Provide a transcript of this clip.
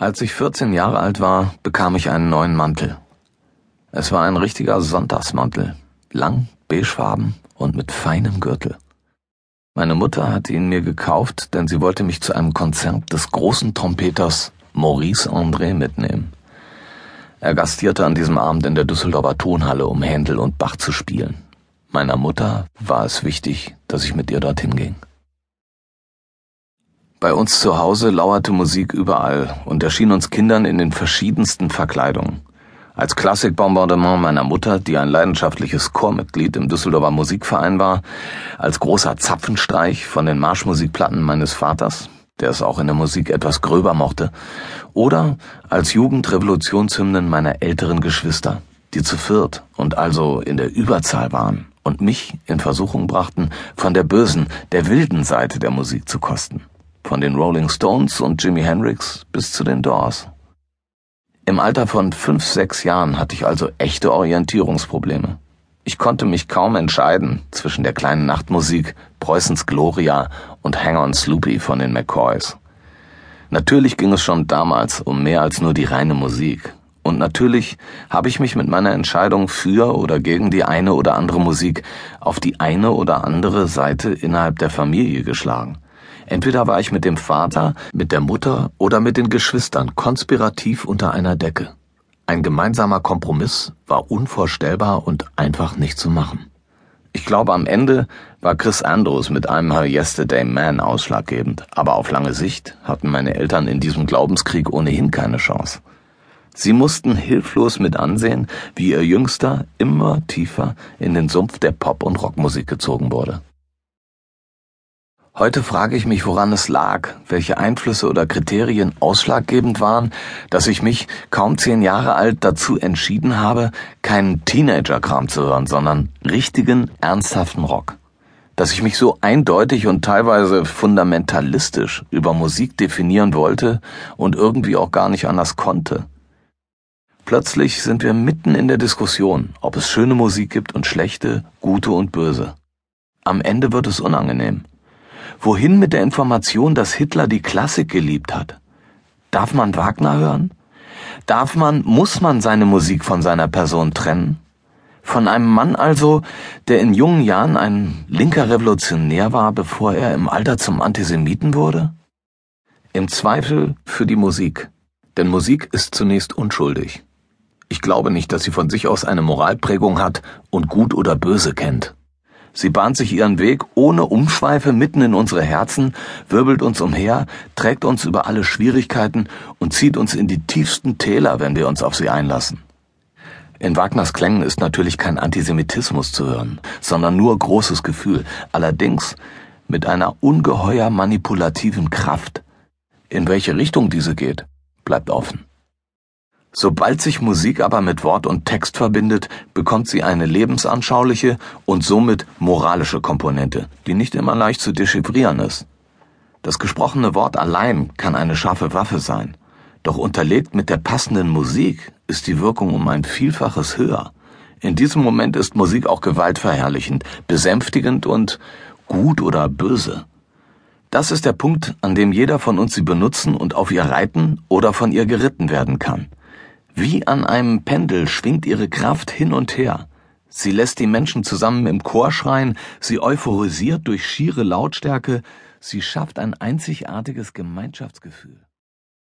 Als ich 14 Jahre alt war, bekam ich einen neuen Mantel. Es war ein richtiger Sonntagsmantel, lang, beigefarben und mit feinem Gürtel. Meine Mutter hatte ihn mir gekauft, denn sie wollte mich zu einem Konzert des großen Trompeters Maurice André mitnehmen. Er gastierte an diesem Abend in der Düsseldorfer Tonhalle, um Händel und Bach zu spielen. Meiner Mutter war es wichtig, dass ich mit ihr dorthin ging. Bei uns zu Hause lauerte Musik überall und erschien uns Kindern in den verschiedensten Verkleidungen. Als Klassikbombardement meiner Mutter, die ein leidenschaftliches Chormitglied im Düsseldorfer Musikverein war, als großer Zapfenstreich von den Marschmusikplatten meines Vaters, der es auch in der Musik etwas gröber mochte, oder als Jugendrevolutionshymnen meiner älteren Geschwister, die zu viert und also in der Überzahl waren und mich in Versuchung brachten, von der bösen, der wilden Seite der Musik zu kosten von den Rolling Stones und Jimi Hendrix bis zu den Doors. Im Alter von fünf, sechs Jahren hatte ich also echte Orientierungsprobleme. Ich konnte mich kaum entscheiden zwischen der kleinen Nachtmusik, Preußens Gloria und Hang on Sloopy von den McCoys. Natürlich ging es schon damals um mehr als nur die reine Musik. Und natürlich habe ich mich mit meiner Entscheidung für oder gegen die eine oder andere Musik auf die eine oder andere Seite innerhalb der Familie geschlagen. Entweder war ich mit dem Vater, mit der Mutter oder mit den Geschwistern konspirativ unter einer Decke. Ein gemeinsamer Kompromiss war unvorstellbar und einfach nicht zu machen. Ich glaube, am Ende war Chris Andrews mit einem Her Yesterday Man ausschlaggebend, aber auf lange Sicht hatten meine Eltern in diesem Glaubenskrieg ohnehin keine Chance. Sie mussten hilflos mit ansehen, wie ihr Jüngster immer tiefer in den Sumpf der Pop- und Rockmusik gezogen wurde. Heute frage ich mich, woran es lag, welche Einflüsse oder Kriterien ausschlaggebend waren, dass ich mich, kaum zehn Jahre alt, dazu entschieden habe, keinen Teenager-Kram zu hören, sondern richtigen, ernsthaften Rock. Dass ich mich so eindeutig und teilweise fundamentalistisch über Musik definieren wollte und irgendwie auch gar nicht anders konnte. Plötzlich sind wir mitten in der Diskussion, ob es schöne Musik gibt und schlechte, gute und böse. Am Ende wird es unangenehm. Wohin mit der Information, dass Hitler die Klassik geliebt hat? Darf man Wagner hören? Darf man, muss man seine Musik von seiner Person trennen? Von einem Mann also, der in jungen Jahren ein linker Revolutionär war, bevor er im Alter zum Antisemiten wurde? Im Zweifel für die Musik. Denn Musik ist zunächst unschuldig. Ich glaube nicht, dass sie von sich aus eine Moralprägung hat und gut oder böse kennt. Sie bahnt sich ihren Weg ohne Umschweife mitten in unsere Herzen, wirbelt uns umher, trägt uns über alle Schwierigkeiten und zieht uns in die tiefsten Täler, wenn wir uns auf sie einlassen. In Wagners Klängen ist natürlich kein Antisemitismus zu hören, sondern nur großes Gefühl, allerdings mit einer ungeheuer manipulativen Kraft. In welche Richtung diese geht, bleibt offen. Sobald sich Musik aber mit Wort und Text verbindet, bekommt sie eine lebensanschauliche und somit moralische Komponente, die nicht immer leicht zu dechiffrieren ist. Das gesprochene Wort allein kann eine scharfe Waffe sein, doch unterlegt mit der passenden Musik ist die Wirkung um ein Vielfaches höher. In diesem Moment ist Musik auch gewaltverherrlichend, besänftigend und gut oder böse. Das ist der Punkt, an dem jeder von uns sie benutzen und auf ihr reiten oder von ihr geritten werden kann. Wie an einem Pendel schwingt ihre Kraft hin und her. Sie lässt die Menschen zusammen im Chor schreien, sie euphorisiert durch schiere Lautstärke, sie schafft ein einzigartiges Gemeinschaftsgefühl.